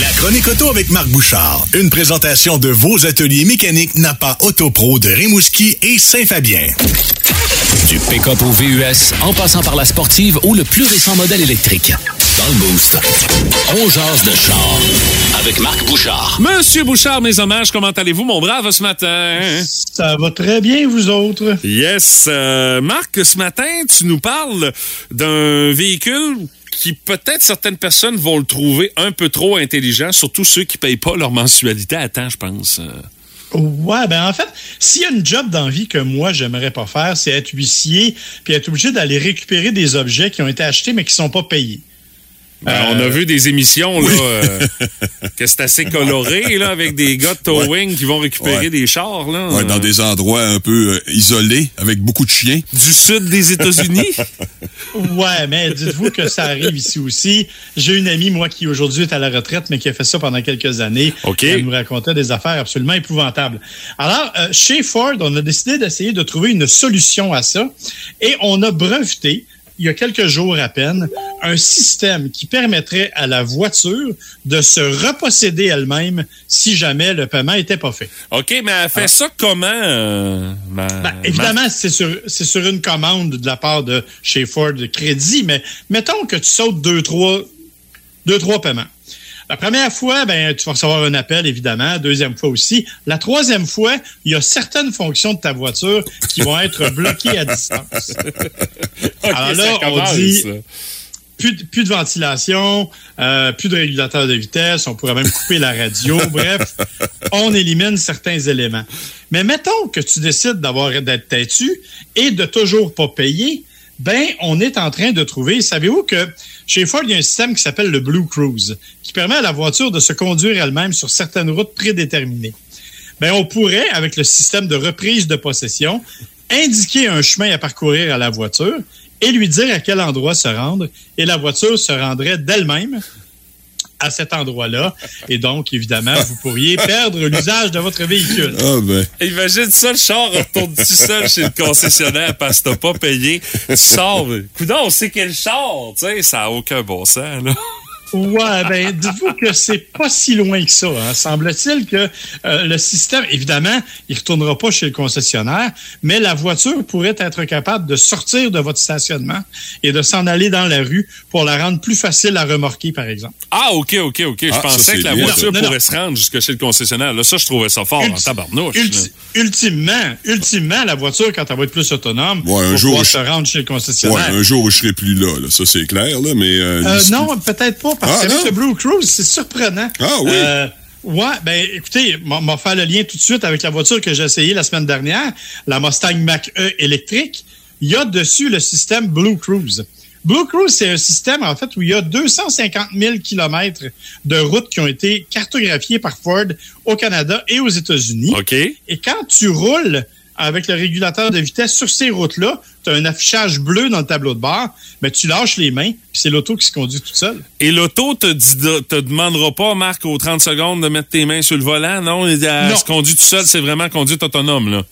La chronique auto avec Marc Bouchard. Une présentation de vos ateliers mécaniques Napa Autopro de Rimouski et Saint-Fabien.
Du pick-up au VUS, en passant par la sportive ou le plus récent modèle électrique. Dans le Boost, on jase de char avec Marc Bouchard.
Monsieur Bouchard, mes hommages, comment allez-vous, mon brave, ce matin?
Ça va très bien, vous autres?
Yes. euh, Marc, ce matin, tu nous parles d'un véhicule qui peut-être certaines personnes vont le trouver un peu trop intelligent, surtout ceux qui payent pas leur mensualité à temps, je pense. Euh,
Ouais, ben en fait, s'il y a une job dans la vie que moi j'aimerais pas faire, c'est être huissier puis être obligé d'aller récupérer des objets qui ont été achetés mais qui sont pas payés.
Ben, on a vu des émissions là, euh, que c'est assez coloré là, avec des gars de towing qui vont récupérer
Ouais.
des chars là,
Ouais, dans
euh,
des endroits un peu euh, isolés, avec beaucoup de chiens.
du sud des États-Unis?
Ouais, mais dites-vous que ça arrive ici aussi. J'ai une amie, moi, qui aujourd'hui est à la retraite, mais qui a fait ça pendant quelques années.
OK.
Elle nous racontait des affaires absolument épouvantables. Alors, euh, chez Ford, on a décidé d'essayer de trouver une solution à ça et on a breveté il y a quelques jours à peine, un système qui permettrait à la voiture de se reposséder elle-même si jamais le paiement était pas fait.
OK, mais elle fait ça comment? euh, ma-
Ben,
ma-
évidemment, c'est sur, c'est sur une commande de la part de chez Ford Crédit, mais mettons que tu sautes deux, trois, deux, trois paiements. La première fois, ben, tu vas recevoir un appel, évidemment. Deuxième fois aussi. La troisième fois, il y a certaines fonctions de ta voiture qui vont être bloquées à distance. Alors là, on dit
là.
plus, de- plus de ventilation, euh, plus de régulateur de vitesse, on pourrait même couper la radio. Bref, on élimine certains éléments. Mais mettons que tu décides d'avoir d'être têtu et de toujours pas payer, ben on est en train de trouver. Savez-vous que chez Ford, il y a un système qui s'appelle le Blue Cruise, qui permet à la voiture de se conduire elle-même sur certaines routes prédéterminées. Ben, on pourrait, avec le système de reprise de possession, indiquer un chemin à parcourir à la voiture et lui dire à quel endroit se rendre. Et la voiture se rendrait d'elle-même à cet endroit-là. Et donc, évidemment, vous pourriez perdre l'usage de votre véhicule.
Ah, ben.
Imagine ça, le char retourne tout seul chez le concessionnaire parce que t'as pas payé. Tu sors, coudon, on sait quel char, tu sais, ça a aucun bon sens, là.
Ouais, ben dites-vous que c'est pas si loin que ça. Hein. Semble-t-il que euh, le système, évidemment, il retournera pas chez le concessionnaire, mais la voiture pourrait être capable de sortir de votre stationnement et de s'en aller dans la rue pour la rendre plus facile à remorquer, par exemple.
Ah, OK, OK, OK. Je
Ah,
pensais que la
bien,
voiture.
Non,
pourrait
non.
se rendre jusque chez le concessionnaire. Là, ça, je trouvais ça fort en
Ulti-
tabarnouche. là.
ulti- ultimement, ultimement, la voiture, quand elle va être plus autonome,
Ouais, un
va
jour, je-
se rendre chez le
Ouais,
concessionnaire.
un jour où je serai plus là, là. ça c'est clair, là, mais... euh,
Euh, non, peut-être pas, parce
Ah,
le Blue Cruise, c'est surprenant.
Ah, oui?
Euh, ouais, ben écoutez, on va faire le lien tout de suite avec la voiture que j'ai essayée la semaine dernière, la Mustang Mach-E électrique. Il y a dessus le système Blue Cruise. Blue Cruise, c'est un système, en fait, où il y a 250 000 kilomètres de routes qui ont été cartographiées par Ford au Canada et aux États-Unis.
OK.
Et quand tu roules avec le régulateur de vitesse sur ces routes-là, tu as un affichage bleu dans le tableau de bord, mais tu lâches les mains, puis c'est l'auto qui se conduit toute seule.
Et l'auto te, te demandera pas, Marc, aux 30 secondes de mettre tes mains sur le volant, non? Elle
Non.
se conduit tout seul, c'est vraiment conduite autonome, là.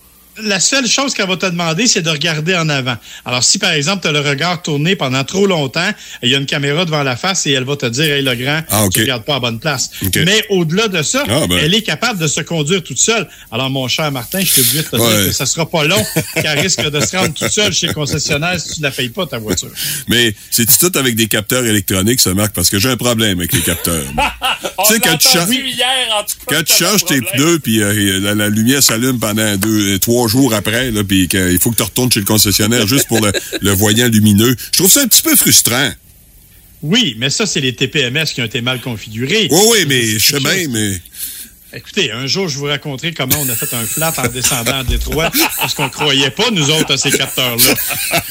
La seule chose qu'elle va te demander, c'est de regarder en avant. Alors, si par exemple, tu as le regard tourné pendant trop longtemps, il y a une caméra devant la face et elle va te dire, hey, le grand,
Ah,
tu regardes pas à bonne place. Mais au-delà de ça,
Ah, ben.
elle est capable de se conduire toute seule. Alors, mon cher Martin, je suis obligé de te
Ouais.
dire que ça sera pas long qu'elle risque de se rendre toute seule chez le concessionnaire si tu ne la payes pas, ta voiture.
Mais c'est tout avec des capteurs électroniques, ça marque, parce que j'ai un problème avec les capteurs.
On
sais, quand tu changes-
entendu hier, en tout cas,
Quand tu changes tes pneus, puis euh, la, la lumière s'allume pendant deux, euh, trois jours après, là, puis qu'il faut que tu retournes chez le concessionnaire juste pour le, le voyant lumineux. Je trouve ça un petit peu frustrant.
Oui, mais ça, c'est les TPMS qui ont été mal configurés.
Oui, oui, mais
chose-
mais...
Écoutez, un jour, je vous raconterai comment on a fait un flat en descendant à Détroit parce qu'on croyait pas, nous autres, à ces capteurs-là.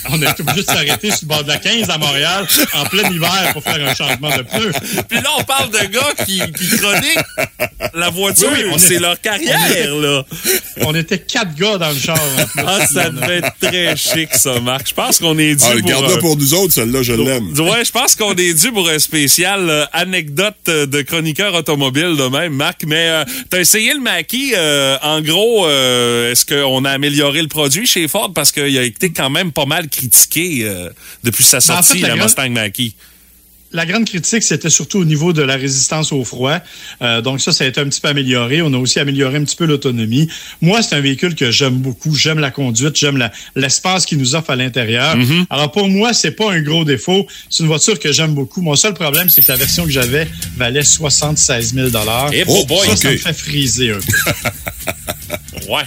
On a été obligé de s'arrêter sur le bord de la 15 à Montréal en plein hiver pour faire un changement de pneus.
Puis là, on parle de gars qui, qui chroniquent la voiture.
Oui, oui, on est-
c'est leur carrière, là.
On était quatre gars dans le char. en plus.
Ah, ça devait être très chic, ça, Marc. Je pense qu'on est dû
Ah,
pour...
garde-la
euh,
pour nous autres, celle-là, je l'aime.
Ouais, je pense qu'on est dû pour un spécial euh, anecdote euh, de chroniqueur automobile de même, Marc. Mais euh, t'as essayé le Mackie. euh, en gros, euh, est-ce qu'on a amélioré le produit chez Ford? Parce qu'il a été quand même pas mal critiqué euh, depuis sa
Ben, en
sortie,
fait, la
Mustang Mackie.
La grande critique, c'était surtout au niveau de la résistance au froid. Euh, donc ça, ça a été un petit peu amélioré. On a aussi amélioré un petit peu l'autonomie. Moi, c'est un véhicule que j'aime beaucoup. J'aime la conduite, j'aime l'espace qu'il nous offre à l'intérieur.
Mm-hmm.
Alors pour moi, c'est pas un gros défaut. C'est une voiture que j'aime beaucoup. Mon seul problème, c'est que la version que j'avais valait 76 000
Eh,
Oh,
boy,
Ça, ça me fait friser un peu.
Ouais.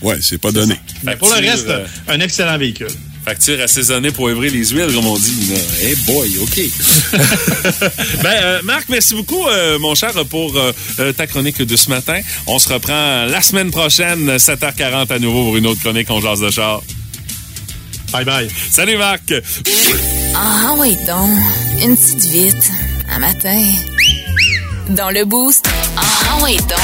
Ouais, c'est pas donné.
Mais pour le reste,
euh,
un excellent véhicule.
Facture assaisonnée pour évrer les huiles, comme on dit. là. Eh boy, OK. ben, euh, Marc, merci beaucoup, euh, mon cher, pour euh, euh, ta chronique de ce matin. On se reprend la semaine prochaine, 7h40 à nouveau pour une autre chronique On jase de char.
Bye bye.
Salut, Marc!
Ah, oui, donc. Une petite vite. Un matin. Dans le boost. Ah, oui, donc.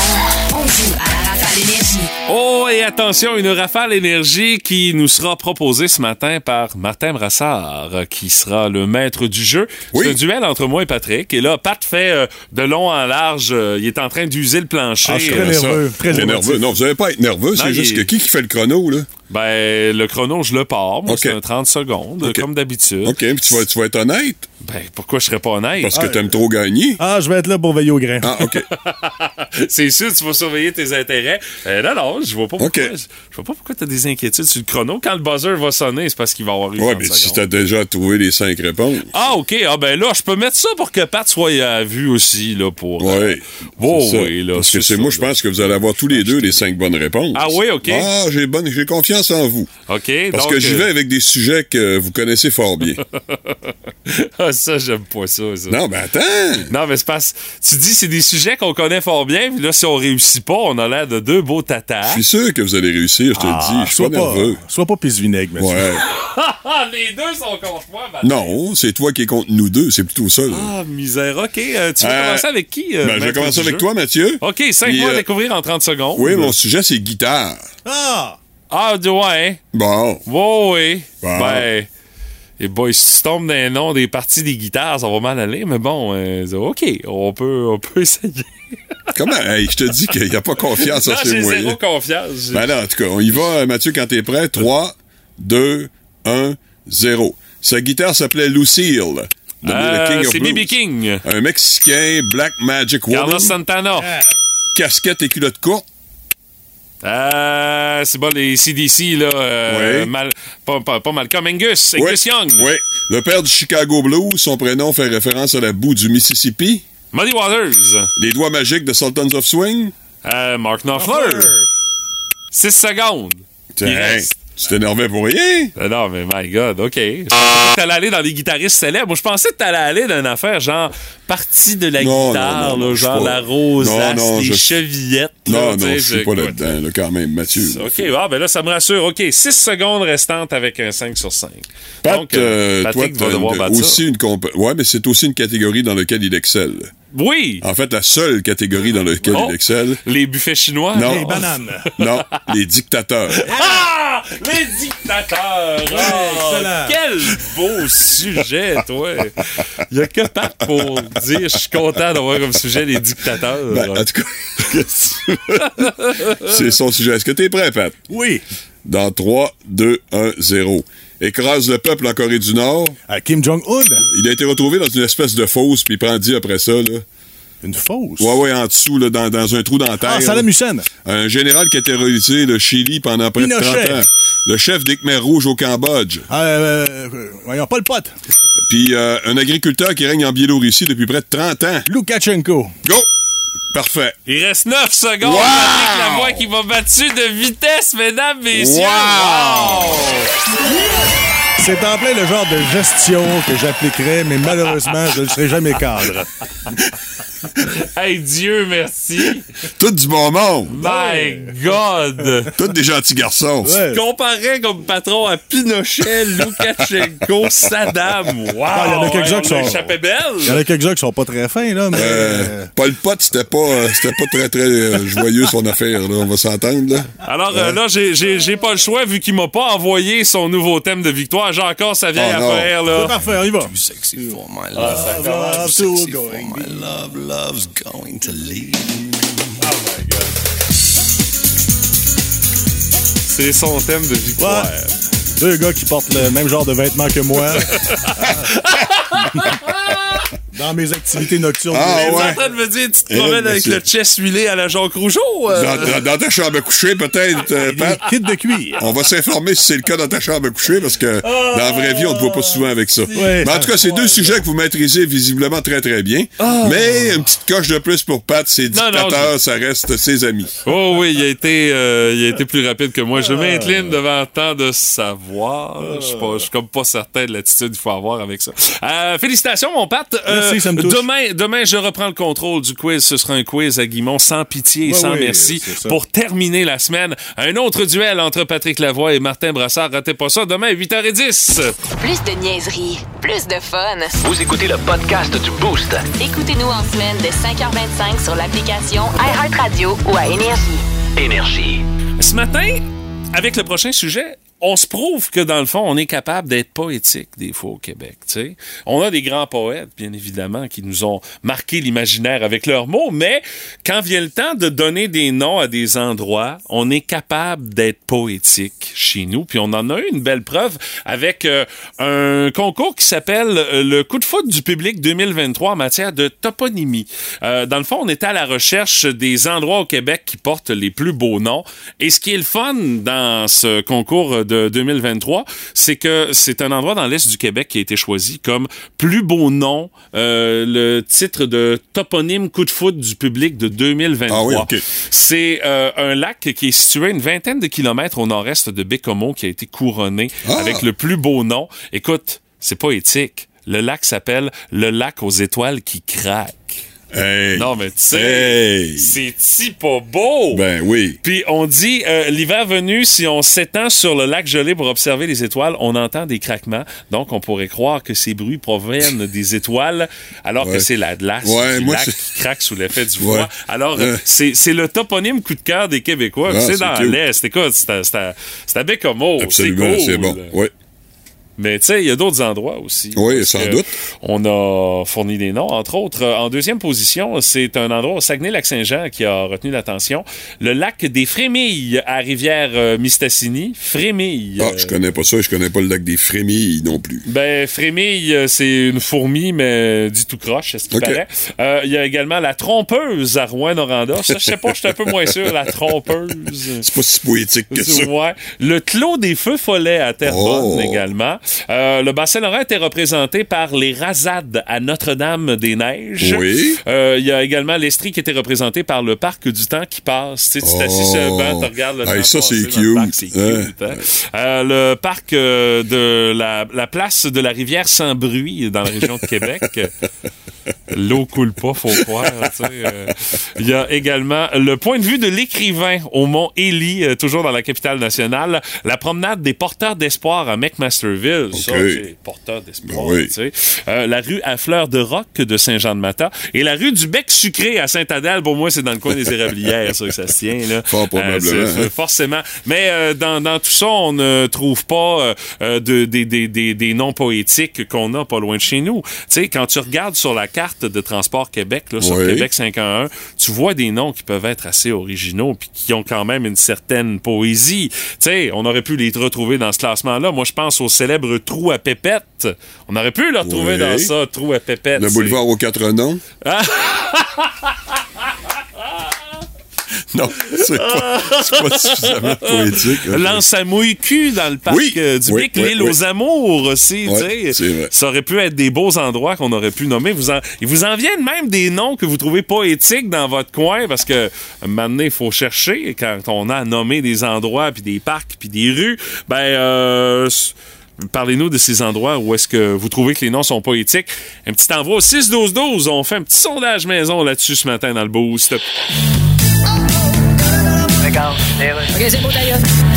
On joue à la rafale énergie.
Oh, et attention, une rafale énergie qui nous sera proposée ce matin par Martin Brassard, qui sera le maître du jeu.
Oui.
C'est un duel entre moi et Patrick. Et là, Pat fait euh, de long en large. euh, il est en train d'user le plancher.
Ah, je suis très
euh,
nerveux. Très
nerveux. Non, vous n'allez pas être nerveux. C'est juste
est-
que qui qui fait le chrono, là?
Ben, le chrono, je le pars. Moi, c'est un 30 secondes, comme d'habitude.
OK, puis tu vas, tu vas être honnête,
Ben, pourquoi je serais pas honnête?
parce que t'aimes trop gagner.
Ah, je vais être là pour veiller au grain.
Ah, OK.
C'est sûr, tu vas surveiller tes intérêts. Euh, non, non, je vois pas pourquoi. Je, je vois pas pourquoi t'as des inquiétudes sur le chrono. Quand le buzzer va sonner, c'est parce qu'il va avoir eu
Ouais,
30
mais si
secondes.
t'as déjà trouvé les cinq réponses.
Ah, OK. Ah, ben là, je peux mettre ça pour que Pat soit à vue aussi, là, pour... euh,
Oui.
bon,
c'est ça.
oui, là.
Parce que c'est moi, je pense que vous allez avoir tous les deux les cinq bonnes réponses.
Ah oui, OK.
Ah, j'ai bonne, j'ai confiance en vous.
OK,
Parce
donc,
que j'y
euh,
vais avec des sujets que vous connaissez fort bien.
ah, ça, j'aime pas ça, ça.
non, ben attends.
Non, mais c'est parce tu dis c'est des sujets qu'on connaît fort bien, puis là, si on réussit pas, on a l'air de deux beaux tatas.
Je suis sûr que vous allez réussir, je te le dis. Je suis
sois
pas nerveux.
Sois pas pisse-vinaigre, monsieur.
Ouais.
Les deux sont contre moi, Matt.
Non, c'est toi qui es contre nous deux, c'est plutôt ça. là.
Ah, misère. OK, euh, tu vas
Euh,
commencer avec qui? euh,
ben, je vais commencer avec
jeu?
toi, Mathieu.
OK, 5
Puis,
mois à découvrir en 30 secondes.
Oui, mon sujet, c'est guitare.
Ah!
Ah, de- ouais.
Bon.
Ouais, oui.
Bon.
Ben, et boy, si tu tombes dans les noms des parties des guitares, ça va mal aller, mais bon, euh, OK, on peut, on peut essayer.
Comment? Hey, je te dis qu'il n'y a pas confiance en
non,
ces
j'ai
moyens.
zéro confiance.
Ben non, en tout cas, on y va, Mathieu, quand t'es prêt. 3, 2, 1, 0. Sa guitare s'appelait Lucille.
Euh, c'est. B.B. King.
Un Mexicain, Black Magic Woman.
Carlos Santana.
Casquette et culotte courte.
Euh, c'est bon, les CDC, là. euh,
Oui.
mal, pas, pas, pas Malcolm Angus. Angus Young.
Oui. Le père du Chicago Blues, son prénom fait référence à la boue du Mississippi.
Muddy Waters.
Les doigts magiques de Sultans of Swing.
Euh, Mark Knopfler. 6 secondes. Il
Tiens,
reste.
Tu t'énervais pour rien?
Euh, non, mais my God, OK. Je pensais que t'allais aller dans les guitaristes célèbres. Moi, je pensais que t'allais aller dans une affaire genre partie de la
Non,
guitare,
non, non,
là,
je suis
genre
pas-
la rosace,
Non, non,
les
je-
chevillettes. là,
Non,
tu
non,
sais,
je suis pas
écoute.
là-dedans, là, quand même, Mathieu.
OK, ah, ben là, ça me rassure. OK, 6 secondes restantes avec un 5 sur 5.
Pat,
Donc, euh,
euh, toi,
Patrick va
t'as
devoir
une-
battre ça.
aussi une comp- Ouais, mais c'est aussi une catégorie dans laquelle il excelle.
Oui!
En fait, la seule catégorie dans laquelle
Oh,
il excelle.
Les buffets chinois?
Non.
Les bananes.
Non, les dictateurs.
Ah! Les dictateurs! Oh,
excellent.
quel beau sujet, toi! Il y a que Pat pour dire je suis content d'avoir comme sujet les dictateurs.
Ben, en tout cas, qu'est-ce que tu veux? c'est son sujet. Est-ce que t'es prêt, Pat?
Oui.
Dans 3, 2, 1, 0. Écrase le peuple en Corée du Nord.
À Kim Jong-un?
Il a été retrouvé dans une espèce de fosse, puis il prend dit après ça, là.
Une fausse.
Ouais, ouais, en dessous, là, dans, dans un trou dans la terre.
Ah, Saddam. Hussein.
Un général qui a terrorisé le Chili pendant près de
Pinochet.
30 ans. Le chef des Khmers rouges au Cambodge.
Ah, euh, euh, voyons, pas le pote.
Puis euh, un agriculteur qui règne en Biélorussie depuis près de 30 ans.
Lukashenko.
Go! Parfait.
Il reste 9 secondes.
Wow!
Patrick Lavoie qui va battu de vitesse, mesdames, messieurs.
Wow!
C'est en plein le genre de gestion que j'appliquerais, mais malheureusement, je ne serai jamais cadre.
Hey, Dieu merci.
Tout du bon monde.
My God.
Tous des gentils garçons.
Ouais.
Comparé comme patron à Pinochet, Loukachenko, Saddam. Wow.
Ah, il y en a quelques-uns qui sont-
échappé belle.
Il y en a quelques-uns qui sont pas très fins, là, mais...
Euh, Paul Pot, c'était pas, euh, c'était pas très, très euh, joyeux son affaire, là. On va s'entendre, là.
Alors euh, là, j'ai- pas le choix vu qu'il m'a pas envoyé son nouveau thème de victoire. J'ai encore sa vieille
Oh,
affaire
C'est
là.
parfait, on y va.
Sexy for my
Ah,
love.
ça commence.
Love
Sexy for my love. Love's going to leave.
C'est son thème de victoire.
Ouais. Deux gars qui portent le même genre de vêtements que moi. Dans mes activités nocturnes.
Ah,
T'es
ouais.
en train de me dire tu te
Eh,
promènes avec le chest huilé à la Jacques Rougeau? euh?
Dans, dans- dans ta chambre à coucher, peut-être, euh, Pat.
kits de cuir.
On va s'informer si c'est le cas dans ta chambre à coucher, parce que dans la vraie vie, on ne te voit pas souvent avec ça.
Ouais.
Mais en tout cas, c'est deux sujets que vous maîtrisez visiblement très, très bien. Mais une petite coche de plus pour Pat,
Non, non,
dictateurs, ça reste ses amis.
Oh oui, il a été, euh, il a été plus rapide que moi. Je m'incline devant tant de savoir. Je suis pas- je suis comme pas certain de l'attitude qu'il faut avoir avec ça. Euh, félicitations, mon Pat.
Merci, ça me touche.
demain, demain, je reprends le contrôle du quiz. Ce sera un quiz à Guimont sans pitié et
Ouais,
sans
oui,
merci pour terminer la semaine. Un autre duel entre Patrick Lavoie et Martin Brassard. Ratez pas ça demain, 8h10.
Plus de niaiserie, plus de fun.
Vous écoutez le podcast du Boost.
Écoutez-nous en semaine de 5h25 sur l'application iHeartRadio ou à Énergie.
Énergie.
Ce matin, avec le prochain sujet, on se prouve que dans le fond, on est capable d'être poétique des fois au Québec. tu sais. On a des grands poètes, bien évidemment, qui nous ont marqué l'imaginaire avec leurs mots, mais quand vient le temps de donner des noms à des endroits, on est capable d'être poétique chez nous. Puis on en a eu une belle preuve avec euh, un concours qui s'appelle euh, le coup de foot du public 2023 en matière de toponymie. Euh, dans le fond, on était à la recherche des endroits au Québec qui portent les plus beaux noms. Et ce qui est le fun dans ce concours de 2023, c'est que c'est un endroit dans l'est du Québec qui a été choisi comme plus beau nom, euh, le titre de toponyme coup de foot du public de 2023.
Ah oui.
C'est euh, un lac qui est situé à une vingtaine de kilomètres au nord-est de Bécomo qui a été couronné
Ah!
avec le plus beau nom. Écoute, c'est poétique. Le lac s'appelle le lac aux étoiles qui craquent.
Hey.
Non, mais tu sais,
Hey.
c'est-tu pas beau?
Ben oui.
Puis on dit, euh, l'hiver venu, si on s'étend sur le lac gelé pour observer les étoiles, on entend des craquements. Donc, on pourrait croire que ces bruits proviennent des étoiles, alors
Ouais.
que c'est la glace
Ouais,
du
moi,
lac qui craque sous l'effet du
Ouais.
froid. Alors, euh, c'est c'est le toponyme coup de cœur des Québécois.
Ah,
c'est dans l'Est. Écoute, c'est à- c'est à c'est à Bécomo. C'est
Absolument,
cool.
c'est bon. Ouais.
Mais tu sais, il y a d'autres endroits aussi.
Oui, sans doute.
On a fourni des noms. Entre autres, euh, en deuxième position, c'est un endroit au Saguenay-Lac-Saint-Jean qui a retenu l'attention. Le lac des Frémilles à Rivière-Mistassini. Frémilles.
Ah, je connais pas ça. Je connais pas le lac des frémilles non plus.
ben, frémille, euh, c'est une fourmi, mais dit tout croche, c'est ce qui
Ok.
paraît? Euh, Il y a également la trompeuse à Rouen-Noranda. Ça, je sais pas, je suis un peu moins sûr, la trompeuse.
C'est pas si poétique que ça.
Ouais. Le clos des feux follets à Terrebonne
Oh.
également. Euh, le bassin Laurent était représenté par les rasades à Notre-Dame-des-Neiges.
Oui.
Euh, Il y a également l'Estrie qui était représenté par le parc du temps qui passe. Tu sais, tu t'assis sur un banc, tu regardes le
Oh. Hey,
temps
ça, c'est cute.
parc, cute. hein. Euh, le parc de la, la place de la rivière sans bruit dans la région de Québec. L'eau coule pas, faut croire. euh. Il y a également le point de vue de l'écrivain au mont Élie, euh, toujours dans la capitale nationale. La promenade des porteurs d'espoir à McMasterville. Ça,
Ok.
c'est porteur d'espoir.
Ben oui.
Euh, la rue à fleurs de roc de Saint-Jean-de-Mata. Et la rue du Bec Sucré à Saint-Adèle. Pour moi, c'est dans le coin des érablières, ça, que ça se tient. Là.
Fort probablement,
c'est-
hein.
Forcément. Mais euh, dans, dans tout ça, on ne trouve pas euh, euh, de, des, des, des, des noms poétiques qu'on a pas loin de chez nous. Tu sais, quand tu regardes sur la carte de Transport Québec, là, sur
Oui.
Québec 511, tu vois des noms qui peuvent être assez originaux puis qui ont quand même une certaine poésie. Tu sais, on aurait pu les retrouver dans ce classement-là. Moi, je pense au célèbre Trou à Pépette. On aurait pu le retrouver
Oui.
dans ça, Trou à Pépette.
Le boulevard aux quatre noms? Non, c'est pas, suffisamment poétique.
Lance à mouille cul dans le parc
Oui,
euh, du
oui,
Bic,
oui,
l'île aux amours aussi. Tu sais. Ça aurait pu être des beaux endroits qu'on aurait pu nommer. Vous en, ils vous en viennent même des noms que vous trouvez poétiques dans votre coin parce que maintenant il faut chercher quand on a nommé des endroits puis des parcs puis des rues. Ben euh, Parlez-nous de ces endroits où est-ce que vous trouvez que les noms sont poétiques. Un petit envoi au 6-12-12. On fait un petit sondage maison là-dessus ce matin dans le boost.
OK, c'est beau.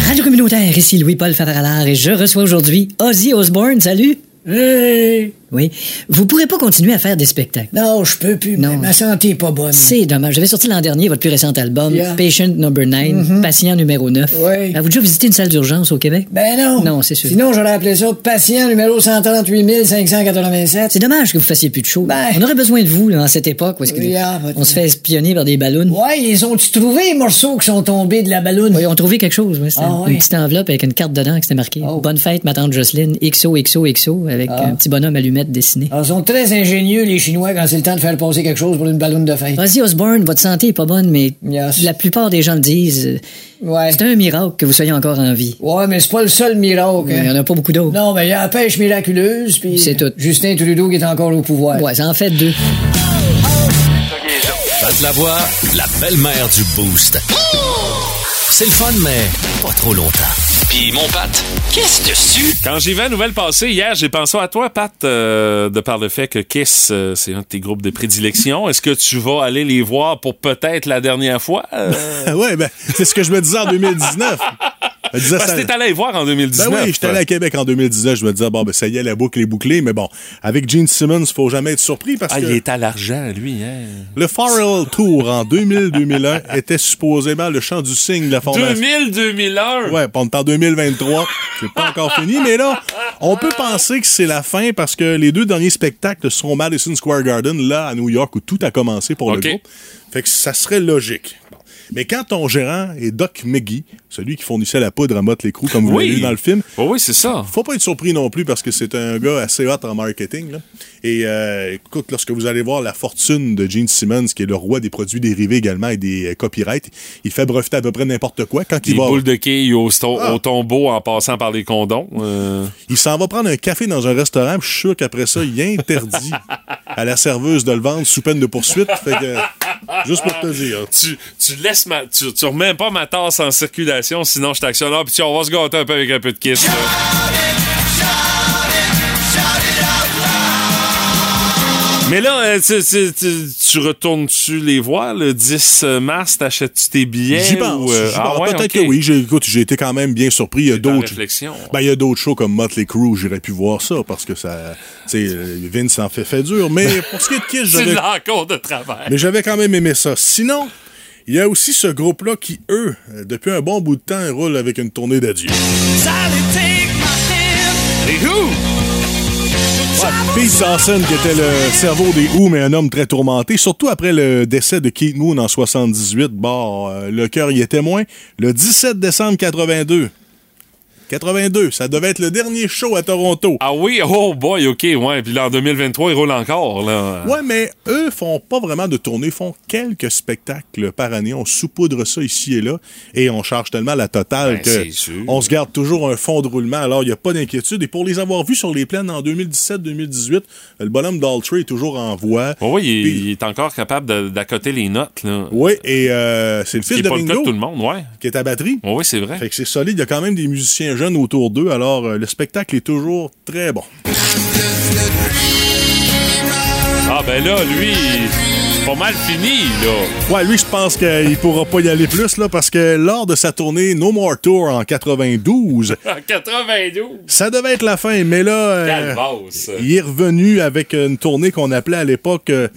Radio communautaire, ici Louis-Paul Favaralard et je reçois aujourd'hui Ozzy Osbourne. Salut. Hey. Oui. Vous pourrez pas continuer à faire des spectacles.
Non, je peux plus.
Non.
Ma santé est pas bonne.
C'est dommage. J'avais sorti l'an dernier votre plus récent album,
Yeah.
Patient Number 9, patient numéro 9.
Ouais.
Avez-vous déjà visité une salle d'urgence au Québec?
Ben non.
Non, c'est sûr.
Sinon, j'aurais appelé ça patient numéro 138 587.
C'est dommage que vous fassiez plus de show.
Ben.
On aurait besoin de vous là, en cette époque où est-ce que
Yeah, but-
on se fait espionner par des ballons.
Ouais, ils ont-tu trouvé les morceaux qui sont tombés de la ballonne?
Oui, ils ont trouvé quelque chose. ouais.
Ah,
une
ouais.
petite enveloppe avec une carte dedans qui c'était marqué
Oh.
Bonne fête, ma tante Jocelyne, XOXOXO, avec
Ah.
un petit bonhomme dessiné.
Alors, ils sont très ingénieux, les Chinois, quand c'est le temps de faire passer quelque chose pour une ballonne de fête.
Ozzy Osbourne, votre santé est pas bonne, mais
Yes.
la plupart des gens le disent. euh,
Ouais.
C'est un miracle que vous soyez encore en vie.
Ouais, mais c'est pas le seul miracle.
Il y en
hein.
a pas beaucoup d'autres.
Non, mais il y a la pêche miraculeuse, puis
C'est tout.
Justin Trudeau qui est encore au pouvoir.
Ouais, ça en fait deux.
Pat la voix, la belle-mère du Boost. C'est le fun, mais pas trop longtemps. Puis mon Pat, qu'est-ce dessus?
Quand j'ai vu la nouvelle passer hier, j'ai pensé à toi, Pat, euh, de par le fait que Kiss, euh, c'est un de tes groupes de prédilection. Est-ce que tu vas aller les voir pour peut-être la dernière fois? Euh,
ouais, ben, c'est ce que je me disais en 2019.
Parce que t'es allé voir en 2019.
Ben oui, j'étais allé à Québec en 2019. Je me disais, bon, ben ça y est, la boucle est bouclée. Mais bon, avec Gene Simmons, faut jamais être surpris parce
Ah,
que
il est à l'argent, lui, hein.
le Farrell Tour en 2000-2001 était supposément le chant du signe de la fondation.
2000-2001.
Ouais, on est en 2023. C'est pas encore fini, mais là, on peut penser que c'est la fin parce que les deux derniers spectacles seront Madison Square Garden, là, à New York, où tout a commencé pour le groupe. Fait que ça serait logique. Mais quand ton gérant est Doc McGee, celui qui fournissait la poudre à Motley Crue, comme vous
Oui.
l'avez vu dans le film,
Oh oui, c'est ça.
faut pas être surpris non plus parce que c'est un gars assez hot en marketing. là. Et euh, écoute, lorsque vous allez voir la fortune de Gene Simmons, qui est le roi des produits dérivés également et des euh, copyrights, il fait breveter à peu près n'importe quoi. Quand
Des
il va,
boules de quilles au,
Ah.
au tombeau en passant par les condons. euh.
il s'en va prendre un café dans un restaurant, je suis sûr qu'après ça, il interdit à la serveuse de le vendre sous peine de poursuite. Fait que, juste pour te dire.
Tu, tu laisses ma, tu, tu remets pas ma tasse en circulation, sinon je t'actionne. Puis on va se gâter un peu avec un peu de kiss. Mais là, euh, tu, tu- tu- tu retournes-tu les voir le 10 mars? T'achètes-tu tes billets?
J'y pense.
ou, euh, ah ouais,
Peut-être que oui. J'ai, écoute, j'ai été quand même bien surpris. Il y a d'autres. Ben, il y a d'autres shows comme Motley Crue, j'aurais pu voir ça parce que ça. Tu sais, euh, Vince en fait fait dur. Mais pour ce qui est de Kiss, j'avais.
encore de travers.
Mais j'avais quand même aimé ça. Sinon, il y a aussi ce groupe-là qui, eux, euh, depuis un bon bout de temps, roulent avec une tournée d'adieu.
Les Who?
Pete Dawson, qui était le cerveau des Who, mais un homme très tourmenté, surtout après le décès de Keith Moon en 78. Bon, euh, le cœur y était moins. Le 17 décembre 82. 82, ça devait être le dernier show à Toronto.
Ah oui, oh boy, ok, ouais. Puis là, en 2023, ils roulent encore, là.
Ouais, mais eux font pas vraiment de tournée, font quelques spectacles par année. On saupoudre ça ici et là et on charge tellement la totale
Ben,
que on se garde toujours un fond de roulement. Alors, il n'y a pas d'inquiétude. Et pour les avoir vus sur les plaines en 2017-2018, le bonhomme Daltrey est toujours en voie.
Oh oui, il,
Puis-
il est encore capable d'accoter les notes, là.
Oui, et euh, c'est le fils de Ringo
tout le monde, ouais.
qui est à batterie.
Oh oui, c'est vrai.
Fait que c'est solide. Il y a quand même des musiciens jeunes autour d'eux. Alors, euh, le spectacle est toujours très bon.
Ah ben là, lui, c'est pas mal fini, là.
Ouais, lui, je pense qu'il pourra pas y aller plus, là, parce que lors de sa tournée No More Tour en 92,
En 92.
ça devait être la fin, mais là, euh, il est revenu avec une tournée qu'on appelait à l'époque, euh,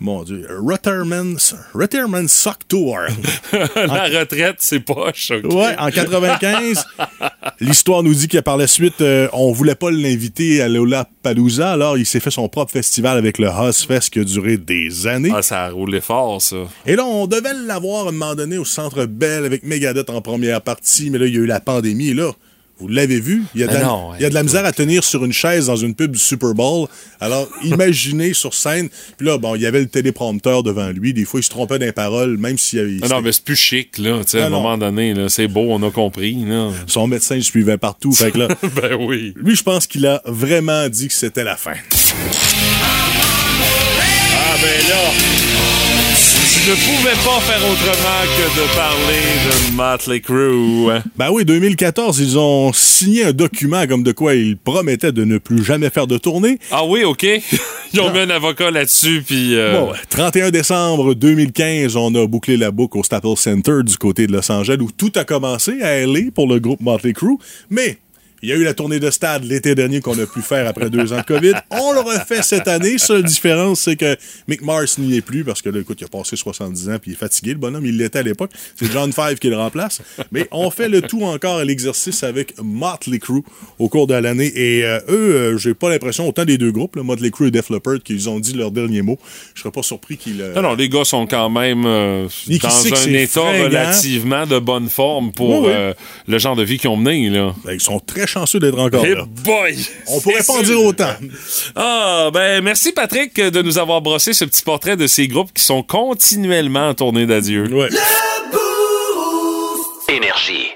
mon Dieu, Retirement, Retirement Sock Tour.
La retraite, c'est poche, ok.
Ouais, en 95, l'histoire nous dit que par la suite, euh, on voulait pas l'inviter à Lollapalooza, alors il s'est fait son propre festival avec le Ozfest qui a duré des années.
Ah, ça a roulé fort, ça.
Et là, on devait l'avoir à un moment donné au Centre Bell avec Megadeth en première partie, mais là, il y a eu la pandémie. Et là, vous l'avez vu, il y a de,
Mais
la,
non,
il y a de la misère à tenir sur une chaise dans une pub du Super Bowl. Alors, imaginez sur scène. Puis là, bon, il y avait le téléprompteur devant lui. Des fois, il se trompait dans les paroles, même s'il y avait...
Ah non, mais c'est plus chic, là. Tu sais, à
Ah
un
non.
moment donné, là, c'est beau, on a compris, là.
Son médecin le suivait partout. Fait que là,
ben oui.
lui, je pense qu'il a vraiment dit que c'était la fin.
Ah ben là, je ne pouvais pas faire autrement que de parler de Motley Crue.
Ben oui, 2014, ils ont signé un document comme de quoi ils promettaient de ne plus jamais faire de tournée.
Ah oui, OK. Ils ont mis un avocat là-dessus, puis... euh,
Bon, 31 décembre 2015, on a bouclé la boucle au Staples Center du côté de Los Angeles où tout a commencé à LA pour le groupe Motley Crue. Mais il y a eu la tournée de stade l'été dernier qu'on a pu faire après deux ans de COVID. On le refait cette année. Seule différence, c'est que Mick Mars n'y est plus parce que là, écoute, il a passé 70 ans puis il est fatigué. Le bonhomme, il l'était à l'époque. C'est John Five qui le remplace. Mais on fait le tout encore à l'exercice avec Motley Crue au cours de l'année. Et euh, eux, euh, j'ai pas l'impression, autant des deux groupes, le Motley Crue et Def Leppard, qu'ils ont dit leur dernier mot. Je serais pas surpris qu'ils... euh,
Non, non, les gars sont quand même euh, dans un état
fringant?
relativement de bonne forme pour
Oui, oui.
le genre de vie qu'ils ont mené, là.
ben, ils sont très chanceux d'être encore
Eh
là.
boy!
On pourrait pas en dire autant.
Ah, ben merci Patrick de nous avoir brossé ce petit portrait de ces groupes qui sont continuellement en tournée d'adieu.
Ouais.
Énergie.